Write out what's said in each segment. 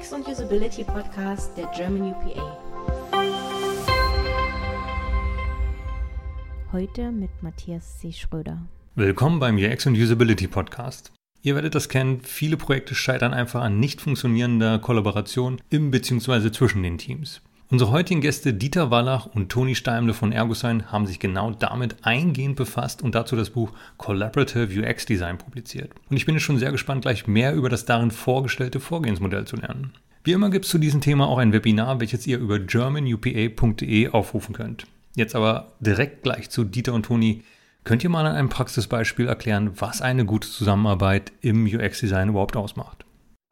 UX und Usability Podcast der German UPA. Heute mit Matthias C. Schröder. Willkommen beim UX und Usability Podcast. Ihr werdet das kennen, viele Projekte scheitern einfach an nicht funktionierender Kollaboration im bzw. zwischen den Teams. Unsere heutigen Gäste Dieter Wallach und Toni Steimle von Ergosign haben sich genau damit eingehend befasst und dazu das Buch Collaborative UX Design publiziert. Und ich bin jetzt schon sehr gespannt, gleich mehr über das darin vorgestellte Vorgehensmodell zu lernen. Wie immer gibt es zu diesem Thema auch ein Webinar, welches ihr über germanupa.de aufrufen könnt. Jetzt aber direkt gleich zu Dieter und Toni. Könnt ihr mal an einem Praxisbeispiel erklären, was eine gute Zusammenarbeit im UX-Design überhaupt ausmacht?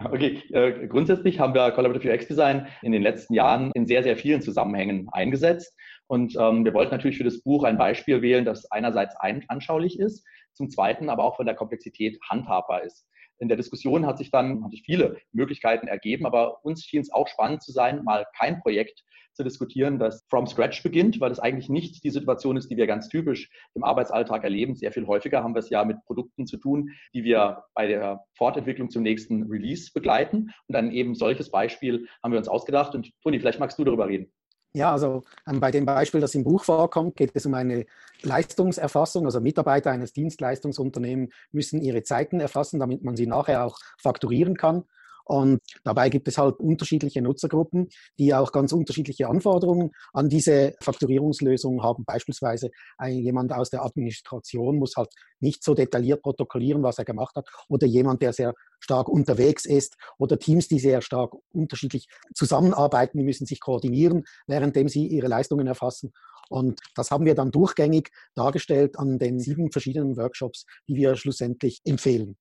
Okay, äh, grundsätzlich haben wir Collaborative UX Design in den letzten Jahren in sehr, sehr vielen Zusammenhängen eingesetzt. Und ähm, wir wollten natürlich für das Buch ein Beispiel wählen, das einerseits ein anschaulich ist, zum Zweiten aber auch von der Komplexität handhabbar ist. In der Diskussion hat sich dann sich viele Möglichkeiten ergeben, aber uns schien es auch spannend zu sein, mal kein Projekt zu diskutieren, das from scratch beginnt, weil es eigentlich nicht die Situation ist, die wir ganz typisch im Arbeitsalltag erleben. Sehr viel häufiger haben wir es ja mit Produkten zu tun, die wir bei der Fortentwicklung zum nächsten Release begleiten. Und dann eben solches Beispiel haben wir uns ausgedacht. Und Toni, vielleicht magst du darüber reden. Ja, also ähm, bei dem Beispiel, das im Buch vorkommt, geht es um eine Leistungserfassung. Also Mitarbeiter eines Dienstleistungsunternehmens müssen ihre Zeiten erfassen, damit man sie nachher auch fakturieren kann. Und dabei gibt es halt unterschiedliche Nutzergruppen, die auch ganz unterschiedliche Anforderungen an diese Fakturierungslösung haben. Beispielsweise ein, jemand aus der Administration muss halt nicht so detailliert protokollieren, was er gemacht hat, oder jemand, der sehr stark unterwegs ist, oder Teams, die sehr stark unterschiedlich zusammenarbeiten, die müssen sich koordinieren, währenddem sie ihre Leistungen erfassen. Und das haben wir dann durchgängig dargestellt an den sieben verschiedenen Workshops, die wir schlussendlich empfehlen.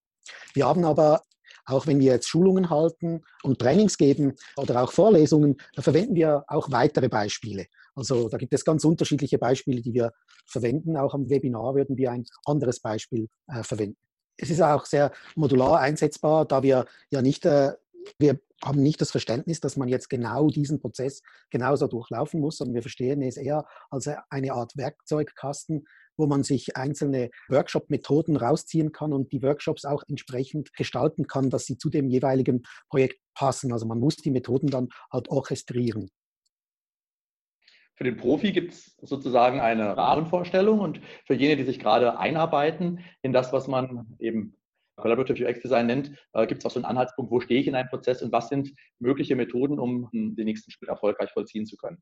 Wir haben aber auch wenn wir jetzt Schulungen halten und Trainings geben oder auch Vorlesungen, da verwenden wir auch weitere Beispiele. Also da gibt es ganz unterschiedliche Beispiele, die wir verwenden. Auch am Webinar würden wir ein anderes Beispiel äh, verwenden. Es ist auch sehr modular einsetzbar, da wir ja nicht, äh, wir haben nicht das Verständnis, dass man jetzt genau diesen Prozess genauso durchlaufen muss, sondern wir verstehen es eher als eine Art Werkzeugkasten, wo man sich einzelne Workshop-Methoden rausziehen kann und die Workshops auch entsprechend gestalten kann, dass sie zu dem jeweiligen Projekt passen. Also man muss die Methoden dann halt orchestrieren. Für den Profi gibt es sozusagen eine Rahmenvorstellung und für jene, die sich gerade einarbeiten in das, was man eben Collaborative UX Design nennt, äh, gibt es auch so einen Anhaltspunkt, wo stehe ich in einem Prozess und was sind mögliche Methoden, um hm, den nächsten Schritt erfolgreich vollziehen zu können.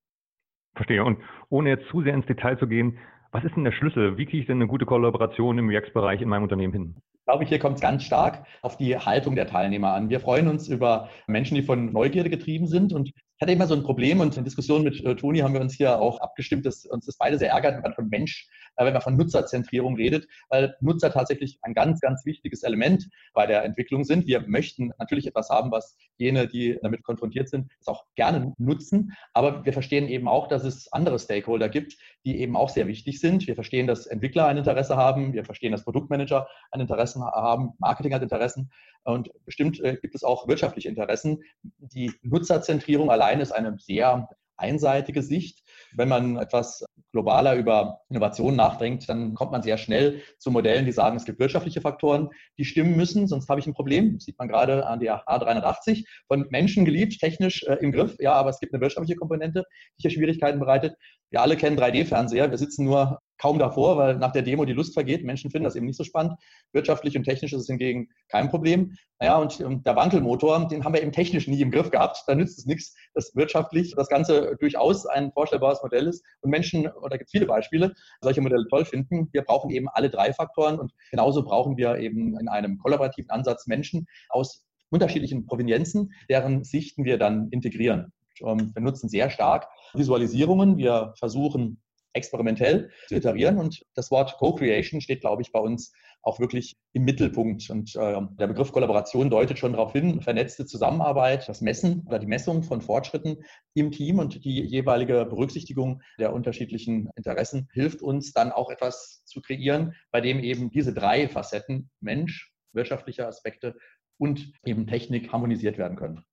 Verstehe. Und ohne jetzt zu sehr ins Detail zu gehen, was ist denn der Schlüssel? Wie kriege ich denn eine gute Kollaboration im UX-Bereich in meinem Unternehmen hin? Ich glaube, hier kommt es ganz stark auf die Haltung der Teilnehmer an. Wir freuen uns über Menschen, die von Neugierde getrieben sind und ich hatte immer so ein Problem und in Diskussion mit äh, Toni haben wir uns hier auch abgestimmt, dass uns das beide sehr ärgert, wenn man von Mensch, wenn man von Nutzerzentrierung redet, weil Nutzer tatsächlich ein ganz, ganz wichtiges Element bei der Entwicklung sind. Wir möchten natürlich etwas haben, was jene, die damit konfrontiert sind, es auch gerne nutzen. Aber wir verstehen eben auch, dass es andere Stakeholder gibt, die eben auch sehr wichtig sind. Wir verstehen, dass Entwickler ein Interesse haben. Wir verstehen, dass Produktmanager ein Interesse haben. Marketing hat Interessen. Und bestimmt äh, gibt es auch wirtschaftliche Interessen. Die Nutzerzentrierung allein ist eine sehr einseitige Sicht. Wenn man etwas globaler über Innovation nachdenkt, dann kommt man sehr schnell zu Modellen, die sagen, es gibt wirtschaftliche Faktoren, die stimmen müssen, sonst habe ich ein Problem. Das sieht man gerade an der A380, von Menschen geliebt, technisch äh, im Griff, ja, aber es gibt eine wirtschaftliche Komponente, die hier Schwierigkeiten bereitet. Wir alle kennen 3D-Fernseher, wir sitzen nur kaum davor, weil nach der Demo die Lust vergeht. Menschen finden das eben nicht so spannend. Wirtschaftlich und technisch ist es hingegen kein Problem. Naja, und, der Wankelmotor, den haben wir eben technisch nie im Griff gehabt. Da nützt es nichts, dass wirtschaftlich das Ganze durchaus ein vorstellbares Modell ist und Menschen, und da gibt es viele Beispiele, solche Modelle toll finden. Wir brauchen eben alle drei Faktoren und genauso brauchen wir eben in einem kollaborativen Ansatz Menschen aus unterschiedlichen Provenienzen, deren Sichten wir dann integrieren. Wir nutzen sehr stark Visualisierungen. Wir versuchen experimentell zu iterieren. Und das Wort Co-Creation steht, glaube ich, bei uns auch wirklich im Mittelpunkt. Und äh, der Begriff Kollaboration deutet schon darauf hin, vernetzte Zusammenarbeit, das Messen oder die Messung von Fortschritten im Team und die jeweilige Berücksichtigung der unterschiedlichen Interessen hilft uns dann auch etwas zu kreieren, bei dem eben diese drei Facetten Mensch, wirtschaftliche Aspekte und eben Technik harmonisiert werden können.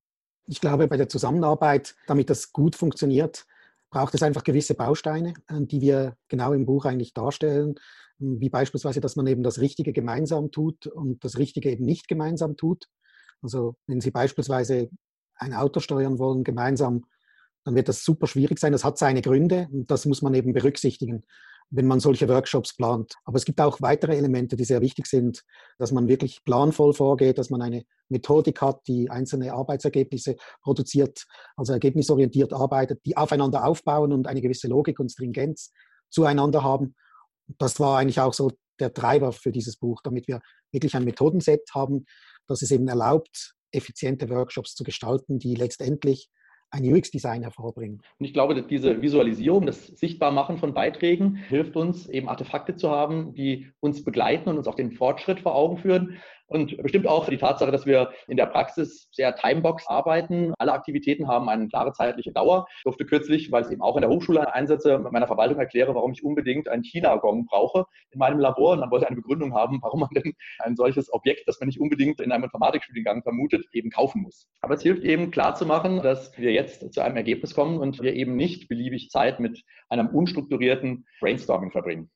Ich glaube, bei der Zusammenarbeit, damit das gut funktioniert, braucht es einfach gewisse Bausteine, äh, die wir genau im Buch eigentlich darstellen, wie beispielsweise, dass man eben das Richtige gemeinsam tut und das Richtige eben nicht gemeinsam tut. Also wenn Sie beispielsweise ein Auto steuern wollen, gemeinsam, dann wird das super schwierig sein. Das hat seine Gründe und das muss man eben berücksichtigen, wenn man solche Workshops plant. Aber es gibt auch weitere Elemente, die sehr wichtig sind, dass man wirklich planvoll vorgeht, dass man eine Methodik hat, die einzelne Arbeitsergebnisse produziert, also ergebnisorientiert arbeitet, die aufeinander aufbauen und eine gewisse Logik und Stringenz zueinander haben. Das war eigentlich auch so der Treiber für dieses Buch, damit wir wirklich ein Methodenset haben, das es eben erlaubt, effiziente Workshops zu gestalten, die letztendlich ein UX-Design hervorbringen. Und ich glaube, dass diese Visualisierung, das Sichtbarmachen von Beiträgen hilft uns, eben Artefakte zu haben, die uns begleiten und uns auch den Fortschritt vor Augen führen. Und bestimmt auch die Tatsache, dass wir in der Praxis sehr Timebox arbeiten. Alle Aktivitäten haben eine klare zeitliche Dauer. Ich durfte kürzlich, weil es eben auch in der Hochschule Einsätze meiner Verwaltung erkläre, warum ich unbedingt einen China-Gong brauche in meinem Labor. Und man wollte eine Begründung haben, warum man denn ein solches Objekt, das man nicht unbedingt in einem Informatikstudiengang vermutet, eben kaufen muss. Aber es hilft eben klarzumachen, dass wir jetzt zu einem Ergebnis kommen und wir eben nicht beliebig Zeit mit einem unstrukturierten Brainstorming verbringen.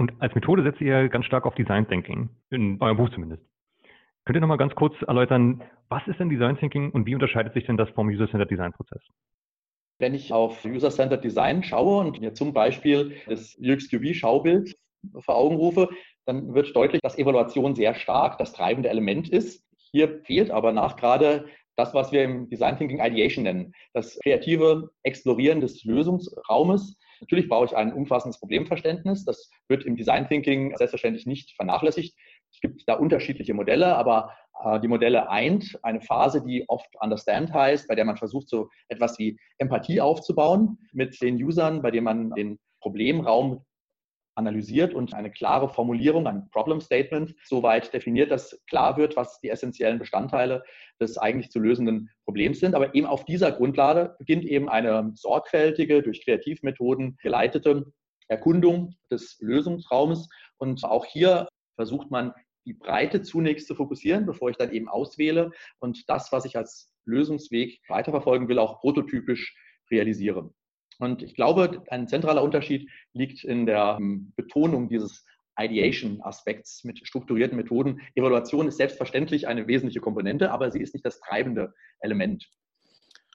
Und als Methode setzt ihr ganz stark auf Design Thinking, in eurem Buch zumindest. Könnt ihr nochmal ganz kurz erläutern, was ist denn Design Thinking und wie unterscheidet sich denn das vom User-Centered Design Prozess? Wenn ich auf User-Centered Design schaue und mir zum Beispiel das UXQB-Schaubild vor Augen rufe, dann wird deutlich, dass Evaluation sehr stark das treibende Element ist. Hier fehlt aber nach gerade das, was wir im Design Thinking Ideation nennen, das kreative Explorieren des Lösungsraumes, Natürlich brauche ich ein umfassendes Problemverständnis. Das wird im Design Thinking selbstverständlich nicht vernachlässigt. Es gibt da unterschiedliche Modelle, aber äh, die Modelle eint eine Phase, die oft Understand heißt, bei der man versucht, so etwas wie Empathie aufzubauen mit den Usern, bei dem man den Problemraum analysiert und eine klare Formulierung, ein Problem Statement soweit definiert, dass klar wird, was die essentiellen Bestandteile des eigentlich zu lösenden Problems sind. Aber eben auf dieser Grundlage beginnt eben eine sorgfältige, durch Kreativmethoden geleitete Erkundung des Lösungsraumes. Und auch hier versucht man, die Breite zunächst zu fokussieren, bevor ich dann eben auswähle und das, was ich als Lösungsweg weiterverfolgen will, auch prototypisch realisiere. Und ich glaube, ein zentraler Unterschied liegt in der ähm, Betonung dieses Ideation-Aspekts mit strukturierten Methoden. Evaluation ist selbstverständlich eine wesentliche Komponente, aber sie ist nicht das treibende Element.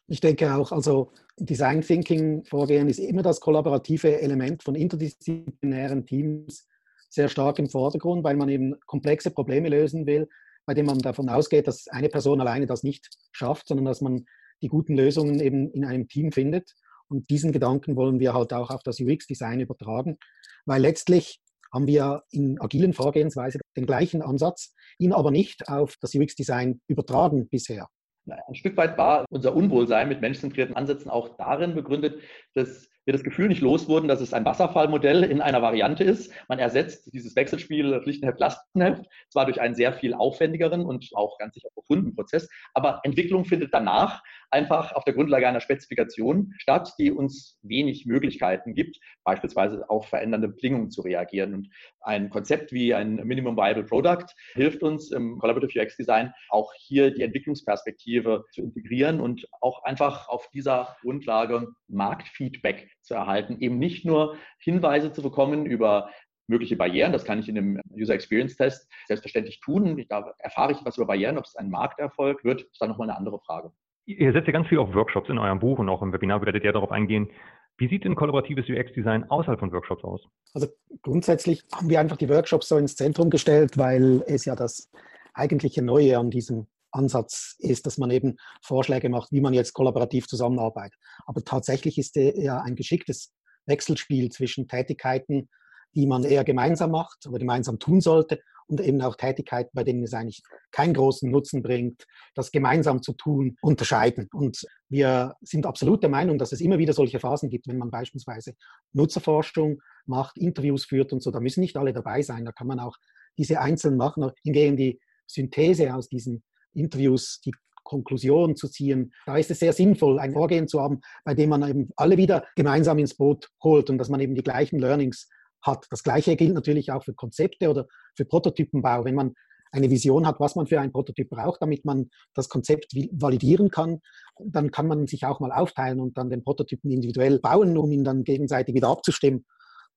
Ich denke auch, also Design Thinking Vorgehen ist immer das kollaborative Element von interdisziplinären Teams sehr stark im Vordergrund, weil man eben komplexe Probleme lösen will, bei denen man davon ausgeht, dass eine Person alleine das nicht schafft, sondern dass man die guten Lösungen eben in einem Team findet. Und diesen Gedanken wollen wir halt auch auf das UX-Design übertragen, weil letztlich haben wir in agilen Vorgehensweise den gleichen Ansatz, ihn aber nicht auf das UX-Design übertragen bisher. Ein Stück weit war unser Unwohlsein mit menschzentrierten Ansätzen auch darin begründet, dass wir das Gefühl nicht los wurden, dass es ein Wasserfallmodell in einer Variante ist. Man ersetzt dieses Wechselspiel Pflichtenheft, Lastenheft zwar durch einen sehr viel aufwendigeren und auch ganz sicher profunden Prozess, aber Entwicklung findet danach einfach auf der Grundlage einer Spezifikation statt, die uns wenig Möglichkeiten gibt, beispielsweise auf verändernde Bedingungen zu reagieren. Und ein Konzept wie ein Minimum Viable Product hilft uns im Collaborative UX Design auch hier die Entwicklungsperspektive zu integrieren und auch einfach auf dieser Grundlage Marktfeedback zu erhalten, eben nicht nur Hinweise zu bekommen über mögliche Barrieren. Das kann ich in dem User Experience Test selbstverständlich tun. Da erfahre ich was über Barrieren. Ob es ein Markterfolg wird, ist dann nochmal eine andere Frage. Ihr setzt ja ganz viel auf Workshops in eurem Buch und auch im Webinar werdet ihr darauf eingehen. Wie sieht denn kollaboratives UX-Design außerhalb von Workshops aus? Also grundsätzlich haben wir einfach die Workshops so ins Zentrum gestellt, weil es ja das eigentliche Neue an diesem Ansatz ist, dass man eben Vorschläge macht, wie man jetzt kollaborativ zusammenarbeitet. Aber tatsächlich ist er ja ein geschicktes Wechselspiel zwischen Tätigkeiten, die man eher gemeinsam macht oder gemeinsam tun sollte und eben auch Tätigkeiten, bei denen es eigentlich keinen großen Nutzen bringt, das gemeinsam zu tun, unterscheiden. Und wir sind absolut der Meinung, dass es immer wieder solche Phasen gibt, wenn man beispielsweise Nutzerforschung macht, Interviews führt und so, da müssen nicht alle dabei sein, da kann man auch diese einzeln machen. Hingegen die Synthese aus diesen Interviews, die Konklusion zu ziehen. Da ist es sehr sinnvoll, ein Vorgehen zu haben, bei dem man eben alle wieder gemeinsam ins Boot holt und dass man eben die gleichen Learnings hat. Das Gleiche gilt natürlich auch für Konzepte oder für Prototypenbau. Wenn man eine Vision hat, was man für ein Prototyp braucht, damit man das Konzept validieren kann, dann kann man sich auch mal aufteilen und dann den Prototypen individuell bauen, um ihn dann gegenseitig wieder abzustimmen.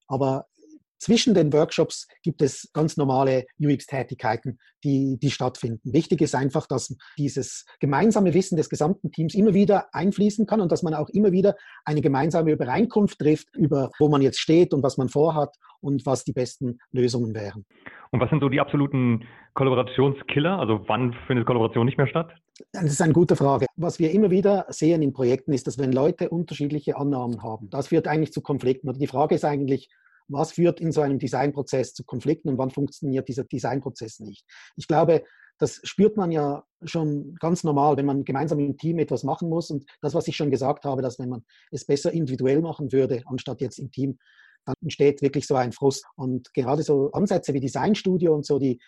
Aber zwischen den Workshops gibt es ganz normale UX-Tätigkeiten, die, die stattfinden. Wichtig ist einfach, dass dieses gemeinsame Wissen des gesamten Teams immer wieder einfließen kann und dass man auch immer wieder eine gemeinsame Übereinkunft trifft über, wo man jetzt steht und was man vorhat und was die besten Lösungen wären. Und was sind so die absoluten Kollaborationskiller? Also wann findet Kollaboration nicht mehr statt? Das ist eine gute Frage. Was wir immer wieder sehen in Projekten ist, dass wenn Leute unterschiedliche Annahmen haben, das führt eigentlich zu Konflikten. Oder die Frage ist eigentlich, was führt in so einem Designprozess zu Konflikten und wann funktioniert dieser Designprozess nicht? Ich glaube, das spürt man ja schon ganz normal, wenn man gemeinsam im Team etwas machen muss. Und das, was ich schon gesagt habe, dass wenn man es besser individuell machen würde, anstatt jetzt im Team, dann entsteht wirklich so ein Frust. Und gerade so Ansätze wie Designstudio und so, die,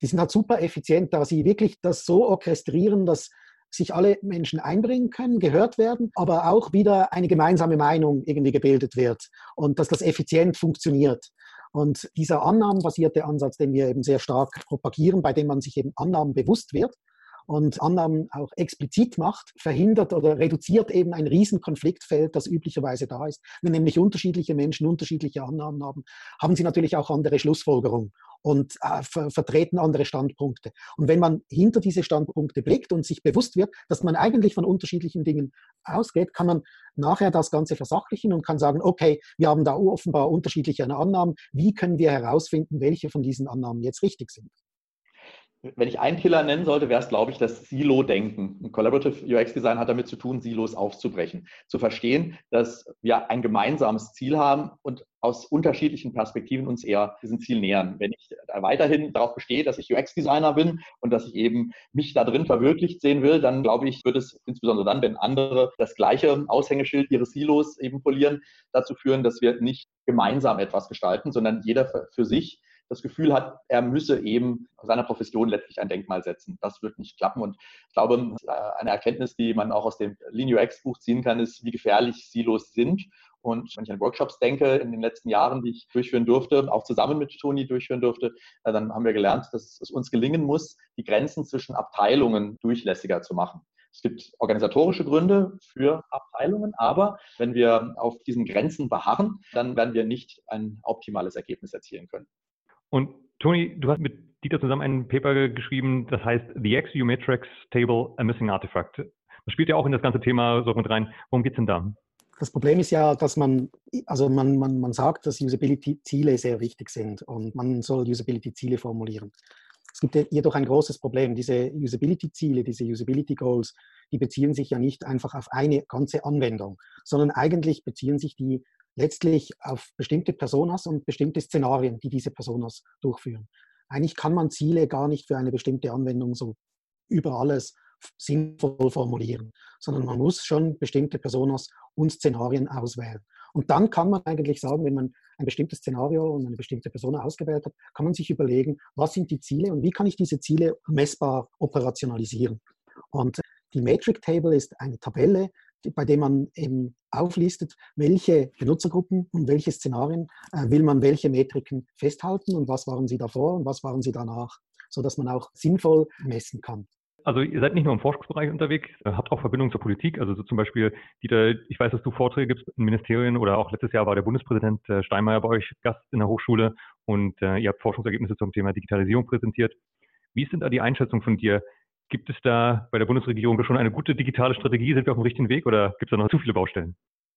die sind halt super effizient, da sie wirklich das so orchestrieren, dass sich alle Menschen einbringen können, gehört werden, aber auch wieder eine gemeinsame Meinung irgendwie gebildet wird und dass das effizient funktioniert. Und dieser annahmenbasierte Ansatz, den wir eben sehr stark propagieren, bei dem man sich eben Annahmen bewusst wird, und Annahmen auch explizit macht, verhindert oder reduziert eben ein Riesenkonfliktfeld, das üblicherweise da ist. Wenn nämlich unterschiedliche Menschen unterschiedliche Annahmen haben, haben sie natürlich auch andere Schlussfolgerungen und äh, ver vertreten andere Standpunkte. Und wenn man hinter diese Standpunkte blickt und sich bewusst wird, dass man eigentlich von unterschiedlichen Dingen ausgeht, kann man nachher das Ganze versachlichen und kann sagen, okay, wir haben da offenbar unterschiedliche Annahmen. Wie können wir herausfinden, welche von diesen Annahmen jetzt richtig sind? Wenn ich einen Killer nennen sollte, wäre es, glaube ich, das Silo-Denken. Collaborative UX-Design hat damit zu tun, Silos aufzubrechen. Zu verstehen, dass wir ein gemeinsames Ziel haben und aus unterschiedlichen Perspektiven uns eher diesem Ziel nähern. Wenn ich weiterhin darauf bestehe, dass ich UX-Designer bin und dass ich eben mich da drin verwirklicht sehen will, dann glaube ich, wird es insbesondere dann, wenn andere das gleiche Aushängeschild ihres Silos eben polieren, dazu führen, dass wir nicht gemeinsam etwas gestalten, sondern jeder für sich das Gefühl hat, er müsse eben seiner Profession letztlich ein Denkmal setzen. Das wird nicht klappen. Und ich glaube, eine Erkenntnis, die man auch aus dem Lean UX Buch ziehen kann, ist, wie gefährlich Silos sind. Und wenn ich an Workshops denke, in den letzten Jahren, die ich durchführen durfte, auch zusammen mit Toni durchführen durfte, äh, dann haben wir gelernt, dass es uns gelingen muss, die Grenzen zwischen Abteilungen durchlässiger zu machen. Es gibt organisatorische Gründe für Abteilungen, aber wenn wir auf diesen Grenzen beharren, dann werden wir nicht ein optimales Ergebnis erzielen können. Und Toni, du hast mit Dieter zusammen ein Paper geschrieben, das heißt The XU Matrix Table, a Missing Artifact. Das spielt ja auch in das ganze Thema so mit rein. Worum geht es denn da? Das Problem ist ja, dass man, also man, man, man sagt, dass Usability-Ziele sehr wichtig sind und man soll Usability-Ziele formulieren. Es gibt jedoch ein großes Problem. Diese Usability-Ziele, diese Usability-Goals, die beziehen sich ja nicht einfach auf eine ganze Anwendung, sondern eigentlich beziehen sich die letztlich auf bestimmte Personas und bestimmte Szenarien, die diese Personas durchführen. Eigentlich kann man Ziele gar nicht für eine bestimmte Anwendung so über alles sinnvoll formulieren, sondern man muss schon bestimmte Personas und Szenarien auswählen. Und dann kann man eigentlich sagen, wenn man ein bestimmtes Szenario und eine bestimmte Person ausgewählt hat, kann man sich überlegen, was sind die Ziele und wie kann ich diese Ziele messbar operationalisieren. Und die Metric Table ist eine Tabelle, bei dem man eben auflistet, welche Benutzergruppen und welche Szenarien äh, will man welche Metriken festhalten und was waren sie davor und was waren sie danach, sodass man auch sinnvoll messen kann. Also ihr seid nicht nur im Forschungsbereich unterwegs, habt auch Verbindungen zur Politik. Also so zum Beispiel, Dieter, ich weiß, dass du Vorträge gibst in Ministerien oder auch letztes Jahr war der Bundespräsident äh, Steinmeier bei euch Gast in der Hochschule und äh, ihr habt Forschungsergebnisse zum Thema Digitalisierung präsentiert. Wie denn da die Einschätzung von dir? Gibt es da bei der Bundesregierung schon eine gute digitale Strategie? Sind wir auf dem richtigen Weg oder gibt es da noch zu viele Baustellen?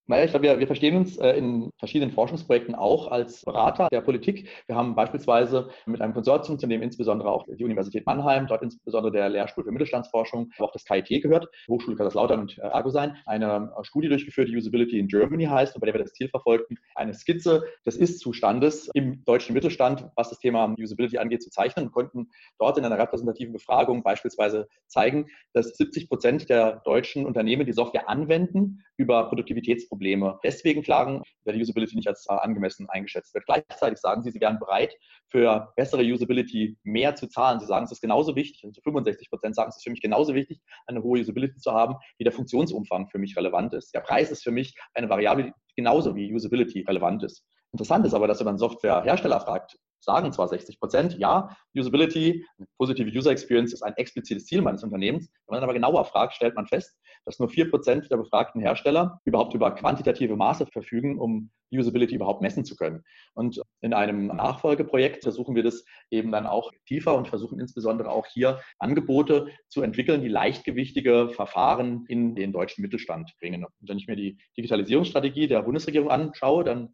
Naja, ich glaube, wir, wir verstehen uns äh, in verschiedenen Forschungsprojekten auch als Berater der Politik. Wir haben beispielsweise mit einem Konsortium, zu dem insbesondere auch die Universität Mannheim, dort insbesondere der Lehrstuhl für Mittelstandsforschung, aber auch das KIT gehört, Hochschule Kaiserslautern und äh, Argosein, eine äh, Studie durchgeführt, die Usability in Germany heißt und bei der wir das Ziel verfolgten, eine Skizze des Ist-Zustandes im deutschen Mittelstand, was das Thema Usability angeht, zu zeichnen und konnten dort in einer repräsentativen Befragung beispielsweise zeigen, dass 70 Prozent der deutschen Unternehmen die Software anwenden über Produktivitätsprobleme Probleme deswegen klagen, weil die Usability nicht als angemessen eingeschätzt wird. Gleichzeitig sagen sie, sie wären bereit, für bessere Usability mehr zu zahlen. Sie sagen, es ist genauso wichtig, und zu 65 Prozent sagen, es ist für mich genauso wichtig, eine hohe Usability zu haben, wie der Funktionsumfang für mich relevant ist. Der Preis ist für mich eine Variable, die genauso wie Usability relevant ist. Interessant ist aber, dass wenn man Softwarehersteller fragt, sagen zwar 60 Prozent, ja, Usability, positive User Experience ist ein explizites Ziel meines Unternehmens. Wenn man aber genauer fragt, stellt man fest, dass nur 4 Prozent der befragten Hersteller überhaupt über quantitative Maße verfügen, um Usability überhaupt messen zu können. Und in einem Nachfolgeprojekt versuchen wir das eben dann auch tiefer und versuchen insbesondere auch hier Angebote zu entwickeln, die leichtgewichtige Verfahren in den deutschen Mittelstand bringen. Und wenn ich mir die Digitalisierungsstrategie der Bundesregierung anschaue, dann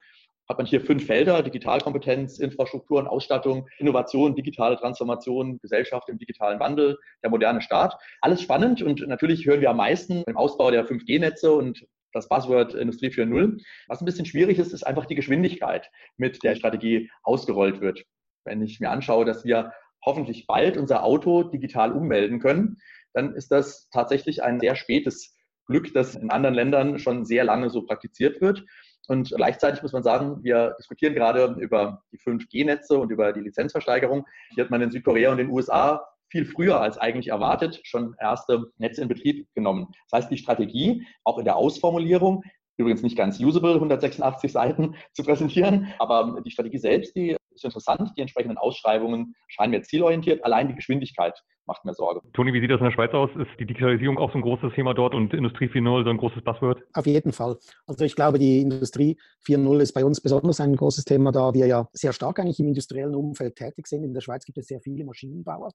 hat man hier fünf Felder, Digitalkompetenz, Infrastruktur und Ausstattung, Innovation, digitale Transformation, Gesellschaft im digitalen Wandel, der moderne Staat. Alles spannend und natürlich hören wir am meisten im Ausbau der 5G-Netze und das Buzzword Industrie 4.0. Was ein bisschen schwierig ist, ist einfach die Geschwindigkeit, mit der Strategie ausgerollt wird. Wenn ich mir anschaue, dass wir hoffentlich bald unser Auto digital ummelden können, dann ist das tatsächlich ein sehr spätes Glück, das in anderen Ländern schon sehr lange so praktiziert wird. Und gleichzeitig muss man sagen, wir diskutieren gerade über die 5G-Netze und über die Lizenzversteigerung. Hier hat man in Südkorea und den USA viel früher als eigentlich erwartet schon erste Netze in Betrieb genommen. Das heißt, die Strategie, auch in der Ausformulierung, übrigens nicht ganz usable, 186 Seiten zu präsentieren, aber die Strategie selbst, die ist interessant. Die entsprechenden Ausschreibungen scheinen mir zielorientiert. Allein die Geschwindigkeit macht mir Sorge. Toni, wie sieht das in der Schweiz aus? Ist die Digitalisierung auch so ein großes Thema dort und Industrie 4.0 so ein großes Buzzword? Auf jeden Fall. Also ich glaube, die Industrie 4.0 ist bei uns besonders ein großes Thema, da wir ja sehr stark eigentlich im industriellen Umfeld tätig sind. In der Schweiz gibt es sehr viele Maschinenbauer.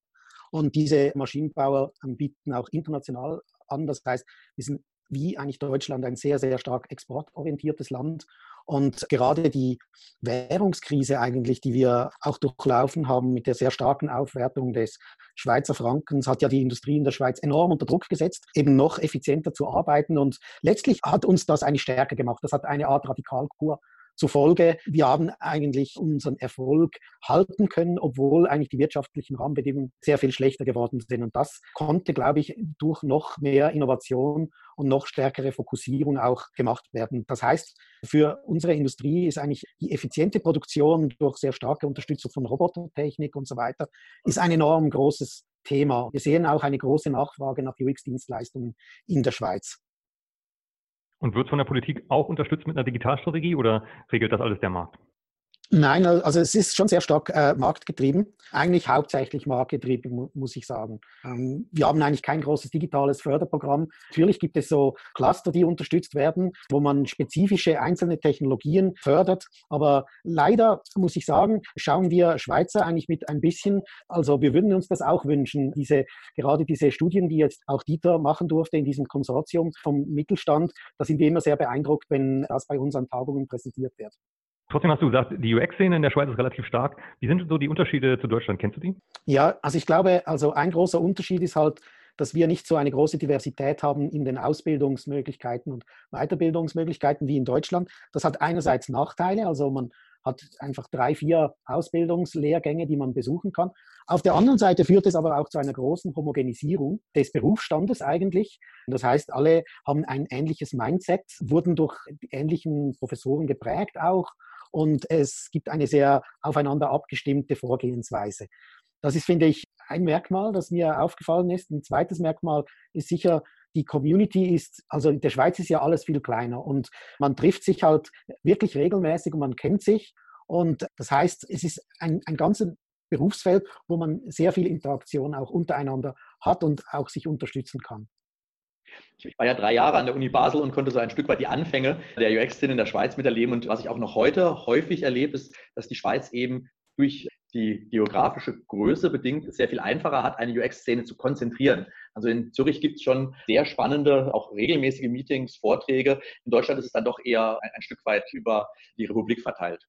Und diese Maschinenbauer bieten auch international an. Das heißt, wir sind wie eigentlich Deutschland ein sehr, sehr stark exportorientiertes Land. Und gerade die Währungskrise eigentlich, die wir auch durchlaufen haben mit der sehr starken Aufwertung des Schweizer Frankens, hat ja die Industrie in der Schweiz enorm unter Druck gesetzt, eben noch effizienter zu arbeiten. Und letztlich hat uns das eigentlich stärker gemacht. Das hat eine Art Radikalkur zufolge, wir haben eigentlich unseren Erfolg halten können, obwohl eigentlich die wirtschaftlichen Rahmenbedingungen sehr viel schlechter geworden sind. Und das konnte, glaube ich, durch noch mehr Innovation und noch stärkere Fokussierung auch gemacht werden. Das heißt, für unsere Industrie ist eigentlich die effiziente Produktion durch sehr starke Unterstützung von Robotertechnik und so weiter, ist ein enorm großes Thema. Wir sehen auch eine große Nachfrage nach UX-Dienstleistungen in der Schweiz. Und wird von der Politik auch unterstützt mit einer Digitalstrategie oder regelt das alles der Markt? Nein, also es ist schon sehr stark äh, marktgetrieben. Eigentlich hauptsächlich marktgetrieben, mu muss ich sagen. Ähm, wir haben eigentlich kein großes digitales Förderprogramm. Natürlich gibt es so Cluster, die unterstützt werden, wo man spezifische einzelne Technologien fördert. Aber leider muss ich sagen, schauen wir Schweizer eigentlich mit ein bisschen, also wir würden uns das auch wünschen, diese, gerade diese Studien, die jetzt auch Dieter machen durfte in diesem Konsortium vom Mittelstand, da sind wir immer sehr beeindruckt, wenn das bei uns an Tagungen präsentiert wird. Trotzdem hast du gesagt, die UX-Szene in der Schweiz ist relativ stark. Wie sind so die Unterschiede zu Deutschland? Kennst du die? Ja, also ich glaube, also ein großer Unterschied ist halt, dass wir nicht so eine große Diversität haben in den Ausbildungsmöglichkeiten und Weiterbildungsmöglichkeiten wie in Deutschland. Das hat einerseits Nachteile, also man hat einfach drei, vier Ausbildungslehrgänge, die man besuchen kann. Auf der anderen Seite führt es aber auch zu einer großen Homogenisierung des Berufsstandes eigentlich. Das heißt, alle haben ein ähnliches Mindset, wurden durch ähnlichen Professoren geprägt auch und es gibt eine sehr aufeinander abgestimmte Vorgehensweise. Das ist, finde ich, ein Merkmal, das mir aufgefallen ist. Ein zweites Merkmal ist sicher, die Community ist, also in der Schweiz ist ja alles viel kleiner und man trifft sich halt wirklich regelmäßig und man kennt sich. Und das heißt, es ist ein, ein ganzes Berufsfeld, wo man sehr viel Interaktion auch untereinander hat und auch sich unterstützen kann. Ich war ja drei Jahre an der Uni Basel und konnte so ein Stück weit die Anfänge der UX-Szene in der Schweiz miterleben. Und was ich auch noch heute häufig erlebe, ist, dass die Schweiz eben durch die geografische Größe bedingt sehr viel einfacher hat, eine UX-Szene zu konzentrieren. Also in Zürich gibt es schon sehr spannende, auch regelmäßige Meetings, Vorträge. In Deutschland ist es dann doch eher ein, ein Stück weit über die Republik verteilt.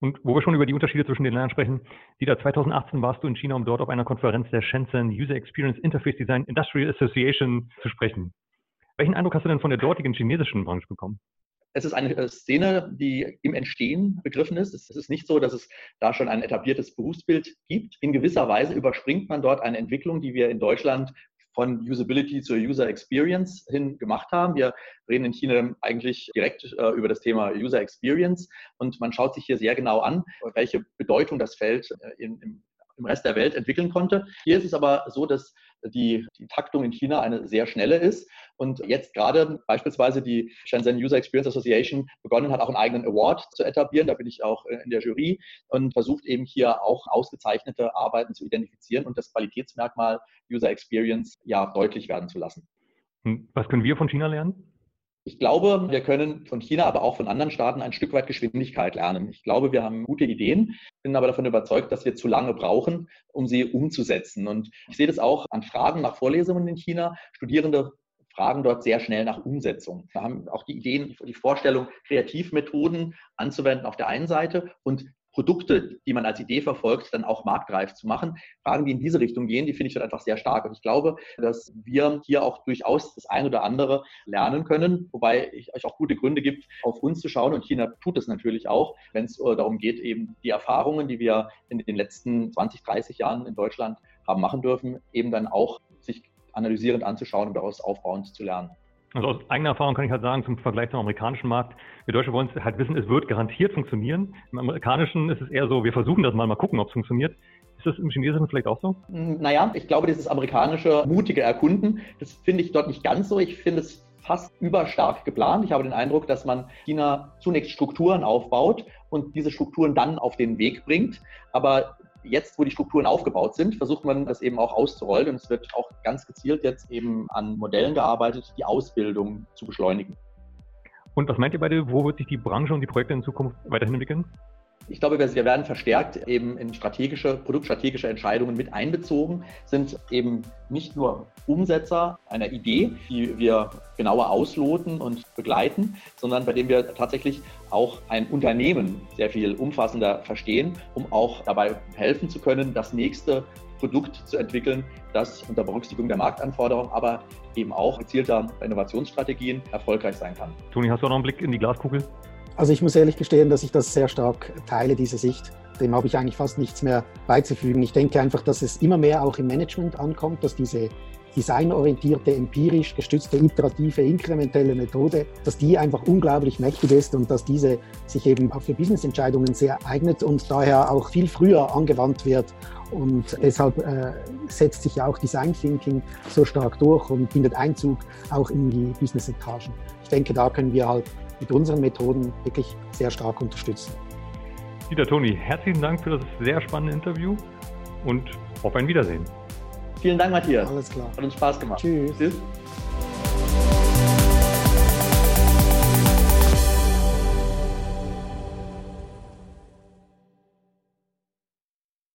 Und wo wir schon über die Unterschiede zwischen den Ländern sprechen, Dieter, 2018 warst du in China, um dort auf einer Konferenz der Shenzhen User Experience Interface Design Industrial Association zu sprechen. Welchen Eindruck hast du denn von der dortigen chinesischen Branche bekommen? Es ist eine äh, Szene, die im Entstehen begriffen ist. Es ist nicht so, dass es da schon ein etabliertes Berufsbild gibt. In gewisser Weise überspringt man dort eine Entwicklung, die wir in Deutschland von Usability zur User Experience hin gemacht haben. Wir reden in China eigentlich direkt äh, über das Thema User Experience und man schaut sich hier sehr genau an, welche Bedeutung das Feld äh, in, im im Rest der Welt entwickeln konnte. Hier ist es aber so, dass die, die Taktung in China eine sehr schnelle ist und jetzt gerade beispielsweise die Shenzhen User Experience Association begonnen hat, auch einen eigenen Award zu etablieren. Da bin ich auch äh, in der Jury und versucht eben hier auch ausgezeichnete Arbeiten zu identifizieren und das Qualitätsmerkmal User Experience ja deutlich werden zu lassen. Hm, was können wir von China lernen? Ich glaube, wir können von China, aber auch von anderen Staaten ein Stück weit Geschwindigkeit lernen. Ich glaube, wir haben gute Ideen, bin aber davon überzeugt, dass wir zu lange brauchen, um sie umzusetzen. Und ich sehe das auch an Fragen nach Vorlesungen in China. Studierende fragen dort sehr schnell nach Umsetzung. Wir haben auch die Ideen, die Vorstellung, Kreativmethoden anzuwenden auf der einen Seite und Produkte, die man als Idee verfolgt, dann auch marktreif zu machen. Fragen, die in diese Richtung gehen, die finde ich dort einfach sehr stark. Und ich glaube, dass wir hier auch durchaus das ein oder andere lernen können, wobei es euch auch gute Gründe gibt, auf uns zu schauen. Und China tut es natürlich auch, wenn es äh, darum geht, eben die Erfahrungen, die wir in den letzten 20, 30 Jahren in Deutschland haben machen dürfen, eben dann auch sich analysierend anzuschauen und daraus aufbauend zu lernen. Also aus eigener Erfahrung kann ich halt sagen, zum Vergleich zum amerikanischen Markt, wir Deutsche wollen halt wissen, es wird garantiert funktionieren. Im amerikanischen ist es eher so, wir versuchen das mal, mal gucken, ob es funktioniert. Ist das im Chinesischen vielleicht auch so? Hm, naja, ich glaube, dieses amerikanische mutige Erkunden, das finde ich dort nicht ganz so. Ich finde es fast überstark geplant. Ich habe den Eindruck, dass man China zunächst Strukturen aufbaut und diese Strukturen dann auf den Weg bringt. Aber jetzt, wo die Strukturen aufgebaut sind, versucht man das eben auch auszurollen und es wird auch ganz gezielt jetzt eben an Modellen gearbeitet, die Ausbildung zu beschleunigen. Und was meint ihr beide, wo wird sich die Branche und die Projekte in Zukunft weiterhin entwickeln? Ich glaube, wir werden verstärkt eben in strategische, produktstrategische Entscheidungen mit einbezogen, sind eben nicht nur Umsetzer einer Idee, die wir genauer ausloten und begleiten, sondern bei dem wir tatsächlich auch ein Unternehmen sehr viel umfassender verstehen, um auch dabei helfen zu können, das nächste Produkt zu entwickeln, das unter Berücksichtigung der Marktanforderungen, aber eben auch gezielter Innovationsstrategien erfolgreich sein kann. Toni, hast du noch einen Blick in die Glaskugel? Also ich muss ehrlich gestehen, dass ich das sehr stark teile, diese Sicht. Dem habe ich eigentlich fast nichts mehr beizufügen. Ich denke einfach, dass es immer mehr auch im Management ankommt, dass diese designorientierte, empirisch gestützte, iterative, inkrementelle Methode, dass die einfach unglaublich mächtig ist und dass diese sich eben auch für Businessentscheidungen sehr eignet und daher auch viel früher angewandt wird. Und deshalb äh, setzt sich ja auch Design Thinking so stark durch und findet Einzug auch in die Business-Etagen. Ich denke, da können wir halt mit unseren Methoden wirklich sehr stark unterstützen. Dieter Toni, herzlichen Dank für das sehr spannende Interview und auf ein Wiedersehen. Vielen Dank, Matthias. Alles klar. Hat uns Spaß gemacht. Tschüss. Tschüss.